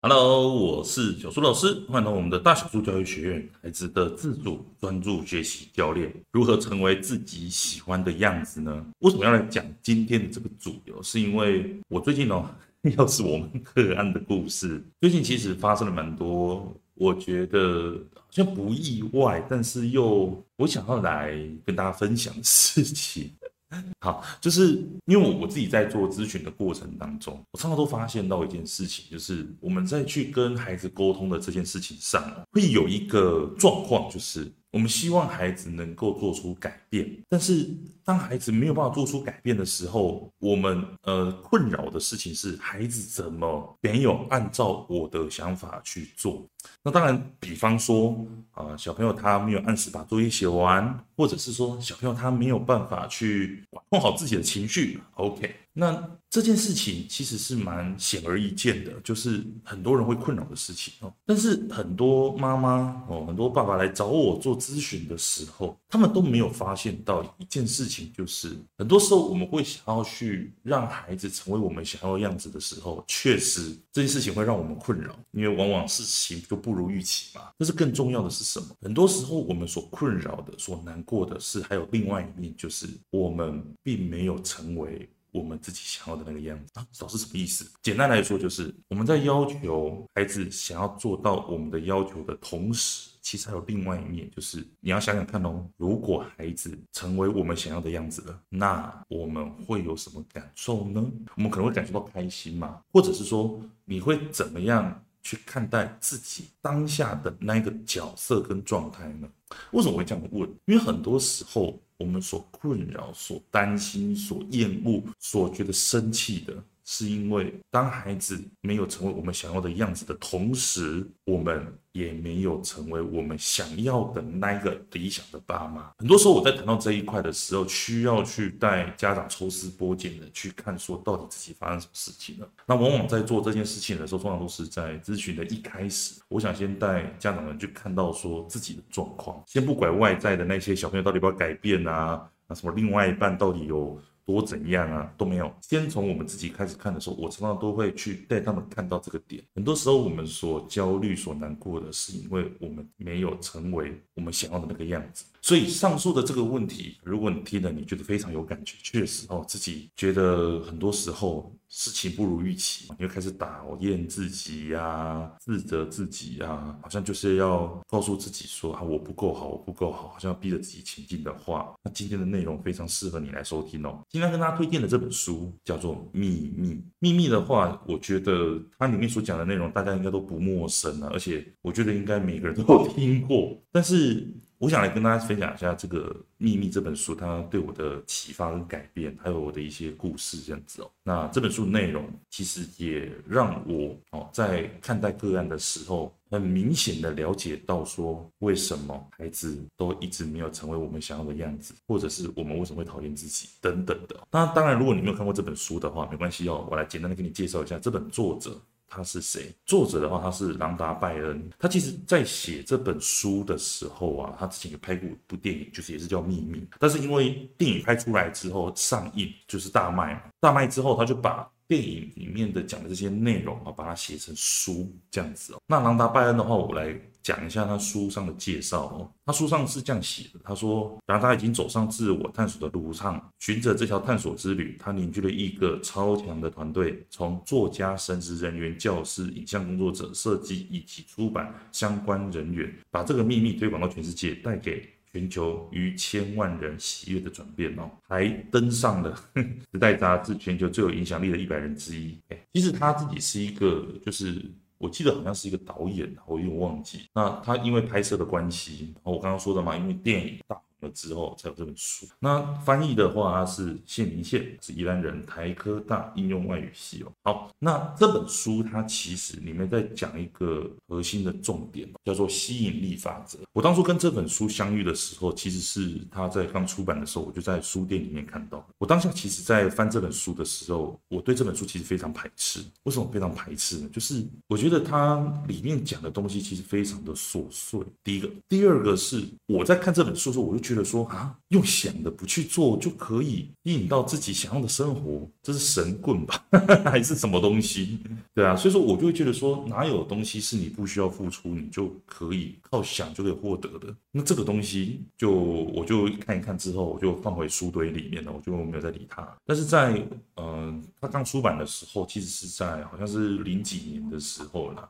Hello，我是小苏老师，欢迎来到我们的大小苏教育学院，孩子的自主专注学习教练，如何成为自己喜欢的样子呢？为什么要来讲今天的这个主题？是因为我最近哦，又是我们个案的故事。最近其实发生了蛮多，我觉得好像不意外，但是又我想要来跟大家分享的事情。好，就是因为我我自己在做咨询的过程当中，我常常都发现到一件事情，就是我们在去跟孩子沟通的这件事情上，会有一个状况，就是。我们希望孩子能够做出改变，但是当孩子没有办法做出改变的时候，我们呃困扰的事情是孩子怎么没有按照我的想法去做。那当然，比方说啊、小朋友他没有按时把作业写完，或者是说小朋友他没有办法去管控好自己的情绪。OK。那这件事情其实是蛮显而易见的，就是很多人会困扰的事情哦。但是很多妈妈哦，很多爸爸来找我做咨询的时候，他们都没有发现到一件事情，就是很多时候我们会想要去让孩子成为我们想要的样子的时候，确实这件事情会让我们困扰，因为往往事情就不如预期嘛。但是更重要的是什么？很多时候我们所困扰的、所难过的是，还有另外一面，就是我们并没有成为。我们自己想要的那个样子啊，老师什么意思？简单来说，就是我们在要求孩子想要做到我们的要求的同时，其实还有另外一面，就是你要想想看哦，如果孩子成为我们想要的样子了，那我们会有什么感受呢？我们可能会感受到开心嘛，或者是说你会怎么样去看待自己当下的那一个角色跟状态呢？为什么我会这样问？因为很多时候。我们所困扰、所担心、所厌恶、所觉得生气的。是因为当孩子没有成为我们想要的样子的同时，我们也没有成为我们想要的那个理想的爸妈。很多时候我在谈到这一块的时候，需要去带家长抽丝剥茧的去看，说到底自己发生什么事情了。那往往在做这件事情的时候，通常都是在咨询的一开始，我想先带家长们去看到说自己的状况，先不管外在的那些小朋友到底要不要改变啊，那什么另外一半到底有。多怎样啊都没有。先从我们自己开始看的时候，我常常都会去带他们看到这个点。很多时候，我们所焦虑、所难过的是，因为我们没有成为我们想要的那个样子。所以上述的这个问题，如果你听了，你觉得非常有感觉，确实哦，自己觉得很多时候事情不如预期，你会开始讨厌自己呀、自责自己呀、啊，好像就是要告诉自己说啊，我不够好，我不够好，好像要逼着自己前进的话，那今天的内容非常适合你来收听哦。今天跟大家推荐的这本书叫做《秘密》，秘密的话，我觉得它里面所讲的内容大家应该都不陌生啊，而且我觉得应该每个人都有听过，但是。我想来跟大家分享一下这个《秘密》这本书，它对我的启发跟改变，还有我的一些故事这样子哦。那这本书的内容其实也让我哦，在看待个案的时候，很明显的了解到说，为什么孩子都一直没有成为我们想要的样子，或者是我们为什么会讨厌自己等等的。那当然，如果你没有看过这本书的话，没关系哦，我来简单的给你介绍一下这本作者。他是谁？作者的话，他是朗达·拜恩。他其实在写这本书的时候啊，他之前有拍过一部电影，就是也是叫《秘密》。但是因为电影拍出来之后上映，就是大卖嘛，大卖之后他就把电影里面的讲的这些内容啊，把它写成书这样子哦。那朗达·拜恩的话，我来。讲一下他书上的介绍哦，他书上是这样写的，他说，当他已经走上自我探索的路上，循着这条探索之旅，他凝聚了一个超强的团队，从作家、神职人员、教师、影像工作者、设计以及出版相关人员，把这个秘密推广到全世界，带给全球逾千万人喜悦的转变哦，还登上了 《时代》杂志全球最有影响力的一百人之一。哎，其实他自己是一个，就是。我记得好像是一个导演，我有点忘记。那他因为拍摄的关系，我刚刚说的嘛，因为电影大。了之后才有这本书。那翻译的话，他是谢明宪，是宜兰人，台科大应用外语系哦。好，那这本书它其实里面在讲一个核心的重点，叫做吸引力法则。我当初跟这本书相遇的时候，其实是他在刚出版的时候，我就在书店里面看到。我当下其实在翻这本书的时候，我对这本书其实非常排斥。为什么非常排斥呢？就是我觉得它里面讲的东西其实非常的琐碎。第一个，第二个是我在看这本书的时候，我就觉得。说啊，用想的不去做就可以吸引到自己想要的生活，这是神棍吧？还是什么东西？对啊，所以说我就会觉得说，哪有东西是你不需要付出，你就可以靠想就可以获得的？那这个东西就我就看一看之后，我就放回书堆里面了，我就没有再理它。但是在嗯、呃，它刚出版的时候，其实是在好像是零几年的时候啦。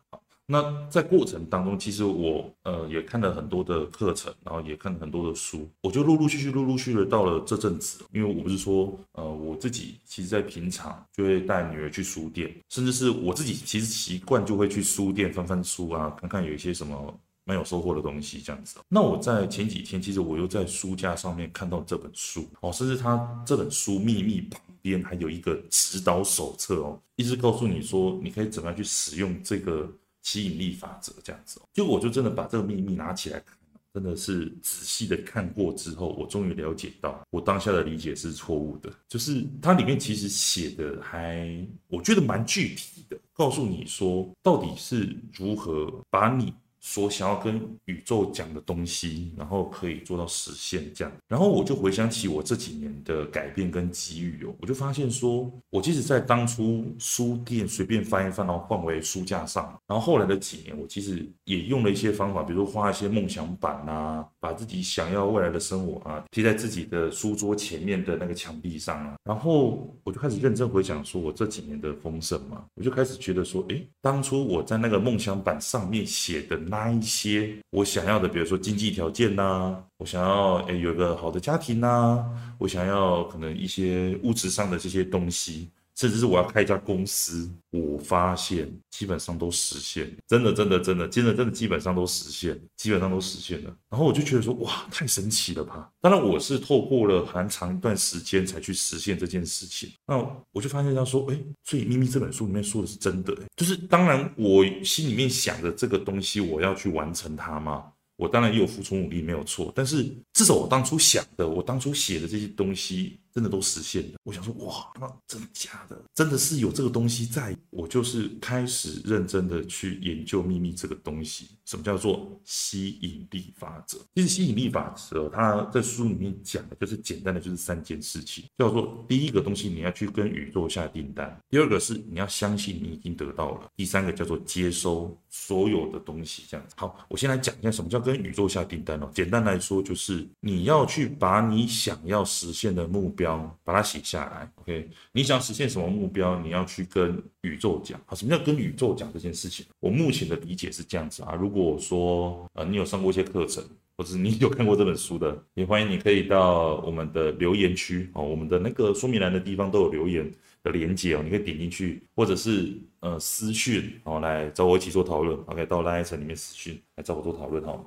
那在过程当中，其实我呃也看了很多的课程，然后也看了很多的书，我就陆陆续续、陆陆续续的到了这阵子，因为我不是说呃我自己其实在平常就会带女儿去书店，甚至是我自己其实习惯就会去书店翻翻书啊，看看有一些什么蛮有收获的东西这样子。那我在前几天，其实我又在书架上面看到这本书哦，甚至它这本书秘密旁边还有一个指导手册哦，一直告诉你说你可以怎么样去使用这个。吸引力法则这样子，结果我就真的把这个秘密拿起来看，真的是仔细的看过之后，我终于了解到我当下的理解是错误的。就是它里面其实写的还，我觉得蛮具体的，告诉你说到底是如何把你。所想要跟宇宙讲的东西，然后可以做到实现这样，然后我就回想起我这几年的改变跟机遇哦，我就发现说，我即使在当初书店随便翻一翻，然后换回书架上，然后后来的几年，我其实也用了一些方法，比如说画一些梦想板啊，把自己想要未来的生活啊贴在自己的书桌前面的那个墙壁上啊，然后我就开始认真回想说我这几年的丰盛嘛，我就开始觉得说，诶，当初我在那个梦想板上面写的。那一些我想要的，比如说经济条件呐，我想要诶有个好的家庭呐，我想要可能一些物质上的这些东西。甚至是我要开一家公司，我发现基本上都实现，真的，真的，真的，真的，真的，基本上都实现，基本上都实现了。然后我就觉得说，哇，太神奇了吧！当然，我是透过了很长一段时间才去实现这件事情。那我就发现他说，哎，所以《秘密》这本书里面说的是真的，就是当然我心里面想的这个东西，我要去完成它吗？我当然也有付出努力，没有错。但是至少我当初想的，我当初写的这些东西，真的都实现了。我想说，哇，那真的假的？真的是有这个东西在。我就是开始认真的去研究秘密这个东西。什么叫做吸引力法则？其实吸引力法则，它在书里面讲的就是简单的，就是三件事情，叫做第一个东西，你要去跟宇宙下订单；第二个是你要相信你已经得到了；第三个叫做接收所有的东西。这样子。好，我先来讲一下什么叫跟宇宙下订单哦。简单来说，就是你要去把你想要实现的目标。把它写下来，OK？你想实现什么目标？你要去跟宇宙讲。好，什么叫跟宇宙讲这件事情？我目前的理解是这样子啊。如果说呃你有上过一些课程，或者你有看过这本书的，也欢迎你可以到我们的留言区哦，我们的那个说明栏的地方都有留言的连接哦，你可以点进去，或者是呃私讯哦来找我一起做讨论，OK？到 LINE 里面私讯来找我做讨论哈。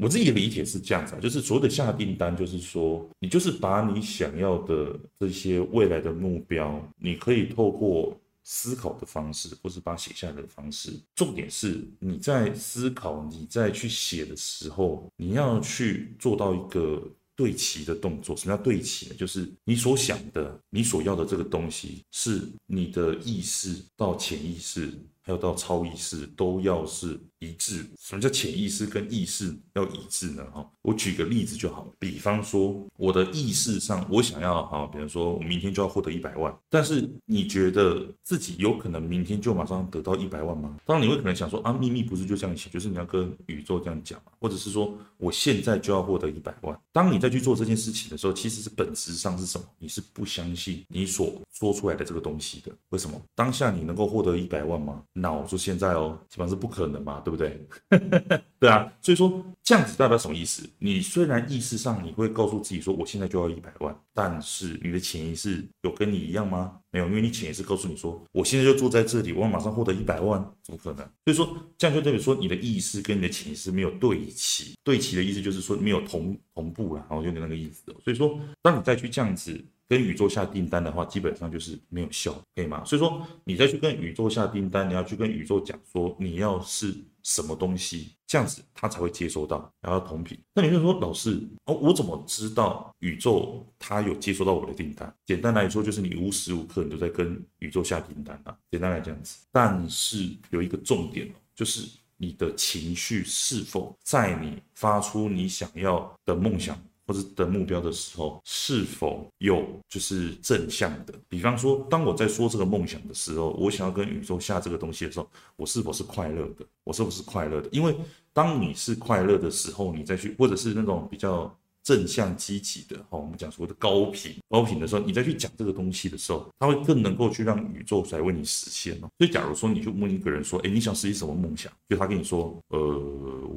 我自己的理解是这样子啊，就是所谓的下订单，就是说你就是把你想要的这些未来的目标，你可以透过思考的方式，或是把写下来的方式。重点是你在思考、你在去写的时候，你要去做到一个对齐的动作。什么叫对齐呢？就是你所想的、你所要的这个东西，是你的意识到潜意识，还有到超意识，都要是。一致，什么叫潜意识跟意识要一致呢？哈，我举个例子就好，比方说我的意识上，我想要哈，比如说我明天就要获得一百万，但是你觉得自己有可能明天就马上得到一百万吗？当然你会可能想说啊，秘密不是就这样写，就是你要跟宇宙这样讲，或者是说我现在就要获得一百万。当你再去做这件事情的时候，其实是本质上是什么？你是不相信你所说出来的这个东西的。为什么？当下你能够获得一百万吗？那我说现在哦，基本上是不可能嘛，对不对？对啊，所以说这样子代表什么意思？你虽然意识上你会告诉自己说我现在就要一百万，但是你的潜意识有跟你一样吗？没有，因为你潜意识告诉你说我现在就坐在这里，我要马上获得一百万，怎么可能？所以说这样就代表说你的意识跟你的潜意识没有对齐，对齐的意思就是说没有同同步了，然后就那个意思。所以说当你再去这样子。跟宇宙下订单的话，基本上就是没有效，可以吗？所以说，你再去跟宇宙下订单，你要去跟宇宙讲说你要是什么东西，这样子他才会接收到，然后同频。那你就说，老师，哦，我怎么知道宇宙他有接收到我的订单？简单来说，就是你无时无刻你都在跟宇宙下订单啊。简单来这样子，但是有一个重点，就是你的情绪是否在你发出你想要的梦想或者的目标的时候，是否有就是正向的？比方说，当我在说这个梦想的时候，我想要跟宇宙下这个东西的时候，我是否是快乐的？我是不是快乐的？因为当你是快乐的时候，你再去，或者是那种比较。正向积极的，好，我们讲所谓的高频高频的时候，你再去讲这个东西的时候，它会更能够去让宇宙来为你实现哦。所以，假如说你去问一个人说，哎，你想实现什么梦想？就他跟你说，呃，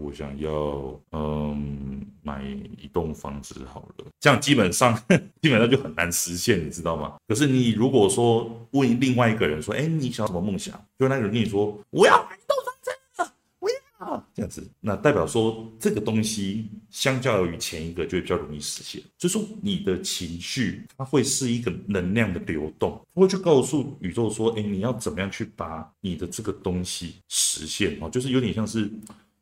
我想要，嗯，买一栋房子好了。这样基本上 基本上就很难实现，你知道吗？可是你如果说问另外一个人说，哎，你想要什么梦想？就那个人跟你说，我要买一栋房子我要。这样子，那代表说这个东西相较于前一个就会比较容易实现。就是说你的情绪，它会是一个能量的流动，它会去告诉宇宙说，哎，你要怎么样去把你的这个东西实现哦，就是有点像是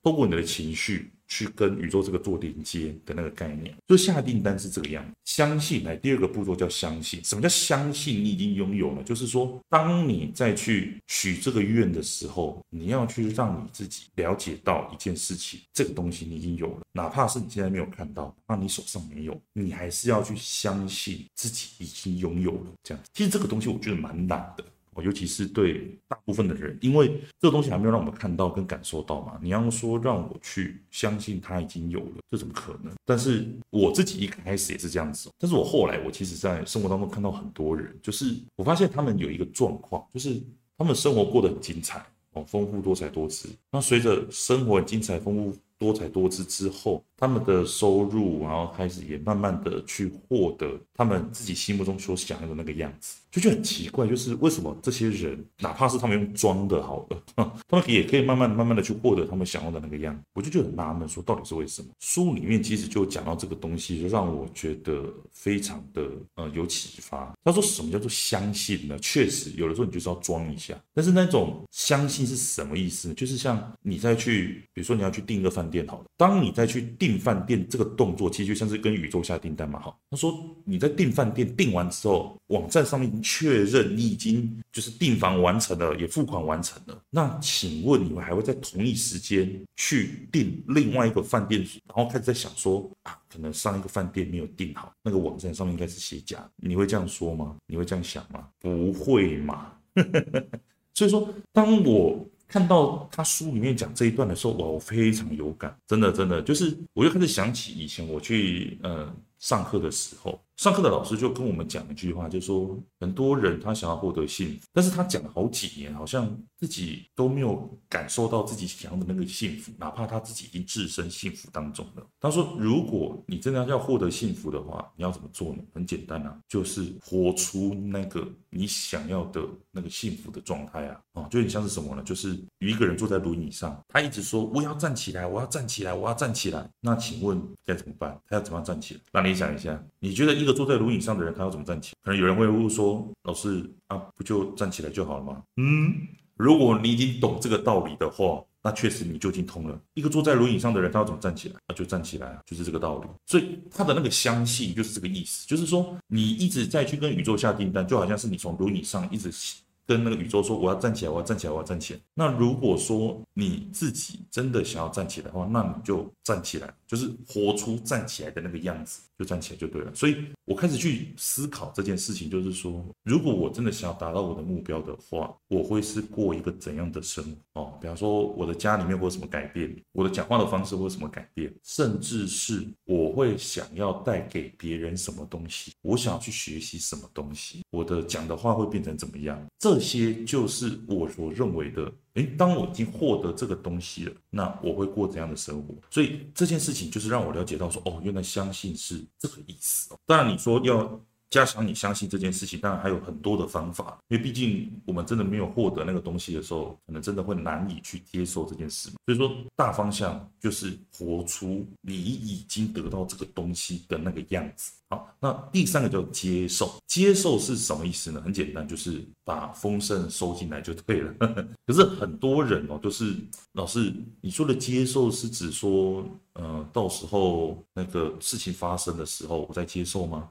透过你的情绪。去跟宇宙这个做连接的那个概念，就下订单是这个样子。相信来，第二个步骤叫相信。什么叫相信？你已经拥有了，就是说，当你再去许这个愿的时候，你要去让你自己了解到一件事情，这个东西你已经有了，哪怕是你现在没有看到，那你手上没有，你还是要去相信自己已经拥有了。这样，其实这个东西我觉得蛮难的。尤其是对大部分的人，因为这个东西还没有让我们看到跟感受到嘛。你要说让我去相信他已经有了，这怎么可能？但是我自己一开始也是这样子。但是我后来，我其实在生活当中看到很多人，就是我发现他们有一个状况，就是他们生活过得很精彩哦，丰富多彩多姿。那随着生活很精彩、丰富多彩多姿之后，他们的收入，然后开始也慢慢的去获得他们自己心目中所想要的那个样子，就觉得很奇怪，就是为什么这些人，哪怕是他们用装的好了，他们也可以慢慢、慢慢的去获得他们想要的那个样，我就觉得很纳闷，说到底是为什么？书里面其实就讲到这个东西，就让我觉得非常的呃有启发。他说什么叫做相信呢？确实有的时候你就是要装一下，但是那种相信是什么意思呢？就是像你再去，比如说你要去订一个饭店好了，当你再去订。订饭店这个动作其实就像是跟宇宙下订单嘛。哈，他说你在订饭店订完之后，网站上面确认你已经就是订房完成了，也付款完成了。那请问你们还会在同一时间去订另外一个饭店，然后开始在想说啊，可能上一个饭店没有订好，那个网站上面应该是写假。你会这样说吗？你会这样想吗？不会嘛。所以说，当我。看到他书里面讲这一段的时候，哇，我非常有感，真的真的，就是我又开始想起以前我去嗯上课的时候。上课的老师就跟我们讲一句话，就说很多人他想要获得幸福，但是他讲了好几年，好像自己都没有感受到自己想要的那个幸福，哪怕他自己已经置身幸福当中了。他说，如果你真的要获得幸福的话，你要怎么做呢？很简单啊，就是活出那个你想要的那个幸福的状态啊，哦，就有点像是什么呢？就是有一个人坐在轮椅上，他一直说我要站起来，我要站起来，我要站起来。那请问该怎么办？他要怎么样站起来？那你想一下，你觉得一个坐在轮椅上的人，他要怎么站起来？可能有人会问说：“老师啊，不就站起来就好了吗？”嗯，如果你已经懂这个道理的话，那确实你就已经通了。一个坐在轮椅上的人，他要怎么站起来？那就站起来啊，就是这个道理。所以他的那个相信就是这个意思，就是说你一直在去跟宇宙下订单，就好像是你从轮椅上一直。跟那个宇宙说，我要站起来，我要站起来，我要站起来。那如果说你自己真的想要站起来的话，那你就站起来，就是活出站起来的那个样子，就站起来就对了。所以我开始去思考这件事情，就是说，如果我真的想要达到我的目标的话，我会是过一个怎样的生活？哦，比方说我的家里面会有什么改变，我的讲话的方式会有什么改变，甚至是我会想要带给别人什么东西，我想要去学习什么东西，我的讲的话会变成怎么样？这些就是我所认为的。诶，当我已经获得这个东西了，那我会过怎样的生活？所以这件事情就是让我了解到说，哦，原来相信是这个意思哦。当然，你说要。加强你相信这件事情，当然还有很多的方法，因为毕竟我们真的没有获得那个东西的时候，可能真的会难以去接受这件事。所以说，大方向就是活出你已经得到这个东西的那个样子。好，那第三个叫接受，接受是什么意思呢？很简单，就是把丰盛收进来就对了。可是很多人哦，就是老师，你说的接受是指说，呃，到时候那个事情发生的时候，我再接受吗？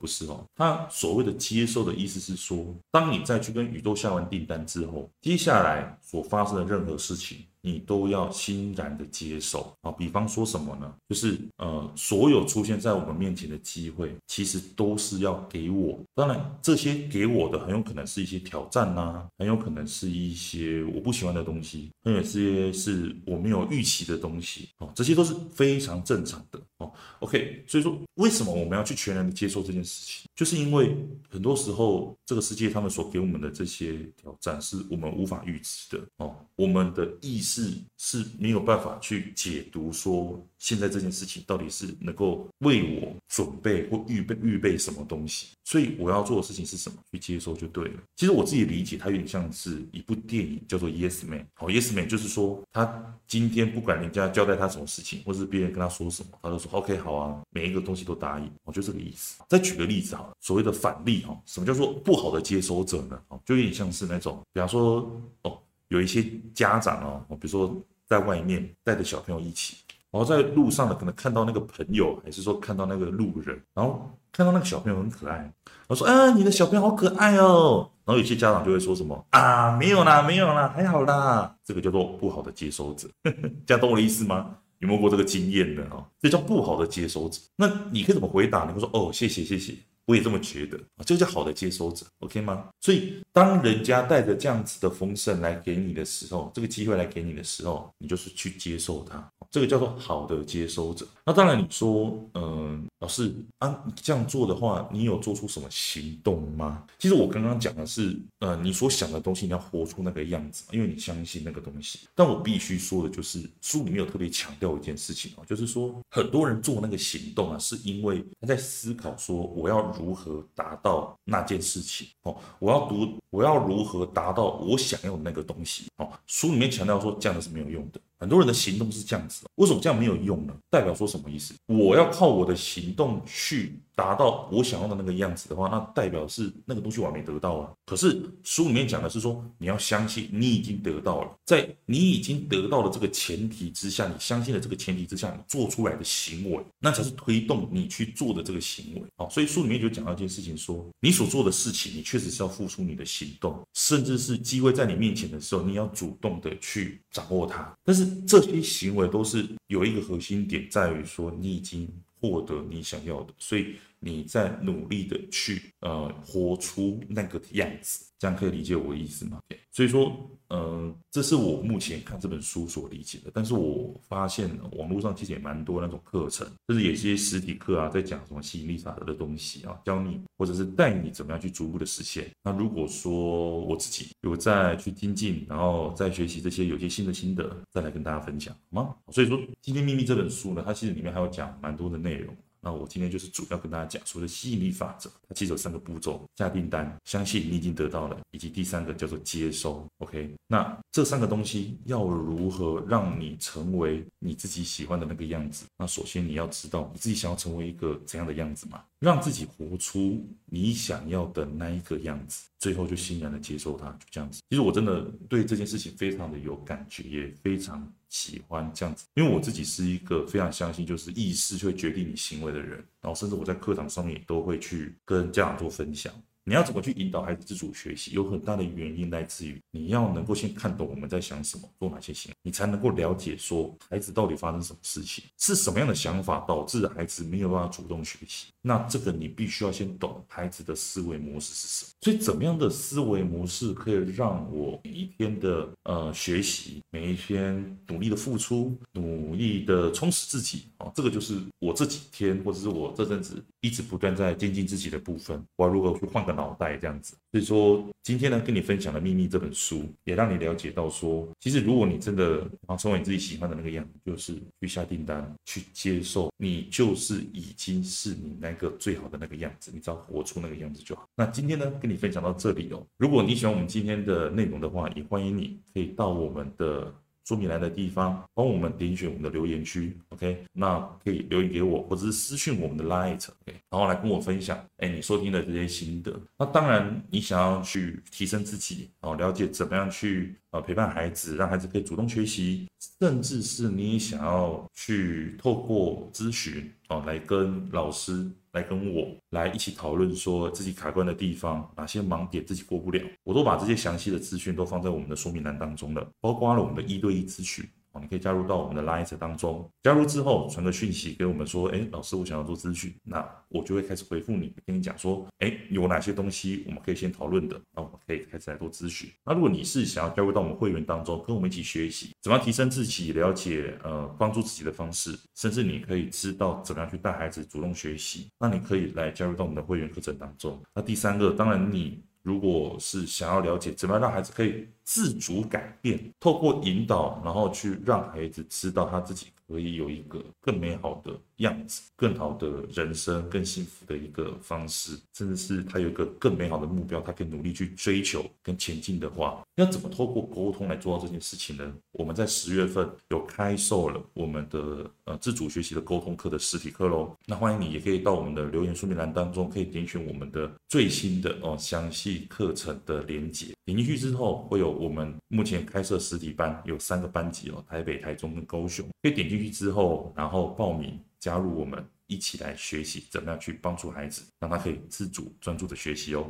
不是哦，他所谓的接受的意思是说，当你再去跟宇宙下完订单之后，接下来所发生的任何事情，你都要欣然的接受啊。比方说什么呢？就是呃，所有出现在我们面前的机会，其实都是要给我。当然，这些给我的很有可能是一些挑战呐、很有可能是一些我不喜欢的东西，很有些是我没有预期的东西哦，这些都是非常正常的哦。OK，所以说为什么我们要去全然的接受这件事情？就是因为很多时候这个世界他们所给我们的这些挑战是我们无法预知的哦，我们的意识是没有办法去解读说现在这件事情到底是能够为我准备或预备预备什么东西，所以我要做的事情是什么？去接受就对了。其实我自己理解，它有点像是一部电影叫做《Yes Man》。好，《Yes Man》就是说他今天不管人家交代他什么事情，或是别人跟他说什么，他都说 OK 好啊，每一个东西都答应。我就这个意思。再举个例子哈。所谓的反例哈，什么叫做不好的接收者呢？哦，就有点像是那种，比方说哦，有一些家长哦，比如说在外面带着小朋友一起，然后在路上呢，可能看到那个朋友，还是说看到那个路人，然后看到那个小朋友很可爱，我说啊，你的小朋友好可爱哦。然后有些家长就会说什么啊，没有啦，没有啦，还好啦，这个叫做不好的接收者，这样懂我的意思吗？有没有过这个经验的啊？这叫不好的接收者。那你可以怎么回答？你会说哦，谢谢谢谢，我也这么觉得啊，这叫好的接收者，OK 吗？所以当人家带着这样子的丰盛来给你的时候，这个机会来给你的时候，你就是去接受它。这个叫做好的接收者。那当然，你说，嗯、老师啊，你这样做的话，你有做出什么行动吗？其实我刚刚讲的是，呃，你所想的东西，你要活出那个样子，因为你相信那个东西。但我必须说的就是，书里面有特别强调一件事情啊，就是说，很多人做那个行动啊，是因为他在思考说，我要如何达到那件事情哦，我要读，我要如何达到我想要的那个东西哦。书里面强调说，这样的是没有用的。很多人的行动是这样子，为什么这样没有用呢？代表说什么意思？我要靠我的行动去。达到我想要的那个样子的话，那代表是那个东西我还没得到啊。可是书里面讲的是说，你要相信你已经得到了，在你已经得到了这个前提之下，你相信了这个前提之下，你做出来的行为，那才是推动你去做的这个行为。好，所以书里面就讲到一件事情，说你所做的事情，你确实是要付出你的行动，甚至是机会在你面前的时候，你要主动的去掌握它。但是这些行为都是有一个核心点，在于说你已经获得你想要的，所以。你在努力的去呃活出那个样子，这样可以理解我的意思吗所以说，呃，这是我目前看这本书所理解的。但是我发现网络上其实也蛮多那种课程，就是有些实体课啊，在讲什么吸引力法则的东西啊，教你或者是带你怎么样去逐步的实现。那如果说我自己有在去精进，然后再学习这些有些新的心得，再来跟大家分享，好吗？所以说，今天秘密这本书呢，它其实里面还有讲蛮多的内容。那我今天就是主要跟大家讲说的吸引力法则，它其实有三个步骤：下订单、相信你已经得到了，以及第三个叫做接收。OK，那这三个东西要如何让你成为你自己喜欢的那个样子？那首先你要知道你自己想要成为一个怎样的样子嘛，让自己活出你想要的那一个样子，最后就欣然的接受它，就这样子。其实我真的对这件事情非常的有感觉，也非常。喜欢这样子，因为我自己是一个非常相信，就是意识就会决定你行为的人，然后甚至我在课堂上面也都会去跟家长做分享。你要怎么去引导孩子自主学习？有很大的原因来自于你要能够先看懂我们在想什么，做哪些行为，你才能够了解说孩子到底发生什么事情，是什么样的想法导致孩子没有办法主动学习。那这个你必须要先懂孩子的思维模式是什么。所以怎么样的思维模式可以让我每一天的呃学习，每一天努力的付出，努力的充实自己啊？这个就是我这几天或者是我这阵子一直不断在精进自己的部分。我要如何去换个脑袋这样子，所以说今天呢，跟你分享的秘密这本书，也让你了解到说，其实如果你真的想成为你自己喜欢的那个样子，就是去下订单，去接受，你就是已经是你那个最好的那个样子，你只要活出那个样子就好。那今天呢，跟你分享到这里哦。如果你喜欢我们今天的内容的话，也欢迎你可以到我们的。说明栏的地方，帮我们点选我们的留言区，OK，那可以留言给我，或者是私讯我们的 Light，OK，然后来跟我分享，哎，你收听的这些心得。那当然，你想要去提升自己，哦，了解怎么样去呃陪伴孩子，让孩子可以主动学习，甚至是你想要去透过咨询哦，来跟老师。来跟我来一起讨论，说自己卡关的地方，哪些盲点自己过不了，我都把这些详细的资讯都放在我们的说明栏当中了，包括了我们的一对一咨询。你可以加入到我们的 Line 当中，加入之后传个讯息给我们说，哎，老师，我想要做咨询，那我就会开始回复你，跟你讲说，哎，有哪些东西我们可以先讨论的，那我们可以开始来做咨询。那如果你是想要加入到我们会员当中，跟我们一起学习怎么样提升自己，了解呃帮助自己的方式，甚至你可以知道怎么样去带孩子主动学习，那你可以来加入到我们的会员课程当中。那第三个，当然你如果是想要了解怎么样让孩子可以自主改变，透过引导，然后去让孩子知道他自己可以有一个更美好的样子，更好的人生，更幸福的一个方式，甚至是他有一个更美好的目标，他可以努力去追求跟前进的话，要怎么透过沟通来做到这件事情呢？我们在十月份有开售了我们的呃自主学习的沟通课的实体课喽，那欢迎你也可以到我们的留言说明栏当中，可以点选我们的最新的哦详细课程的连接，点进去之后会有。我们目前开设实体班有三个班级哦，台北、台中跟高雄，可以点进去之后，然后报名加入我们，一起来学习怎么样去帮助孩子，让他可以自主专注的学习哦。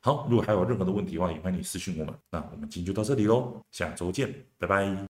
好，如果还有任何的问题的话，也欢迎你私讯我们。那我们今天就到这里喽，下周见，拜拜。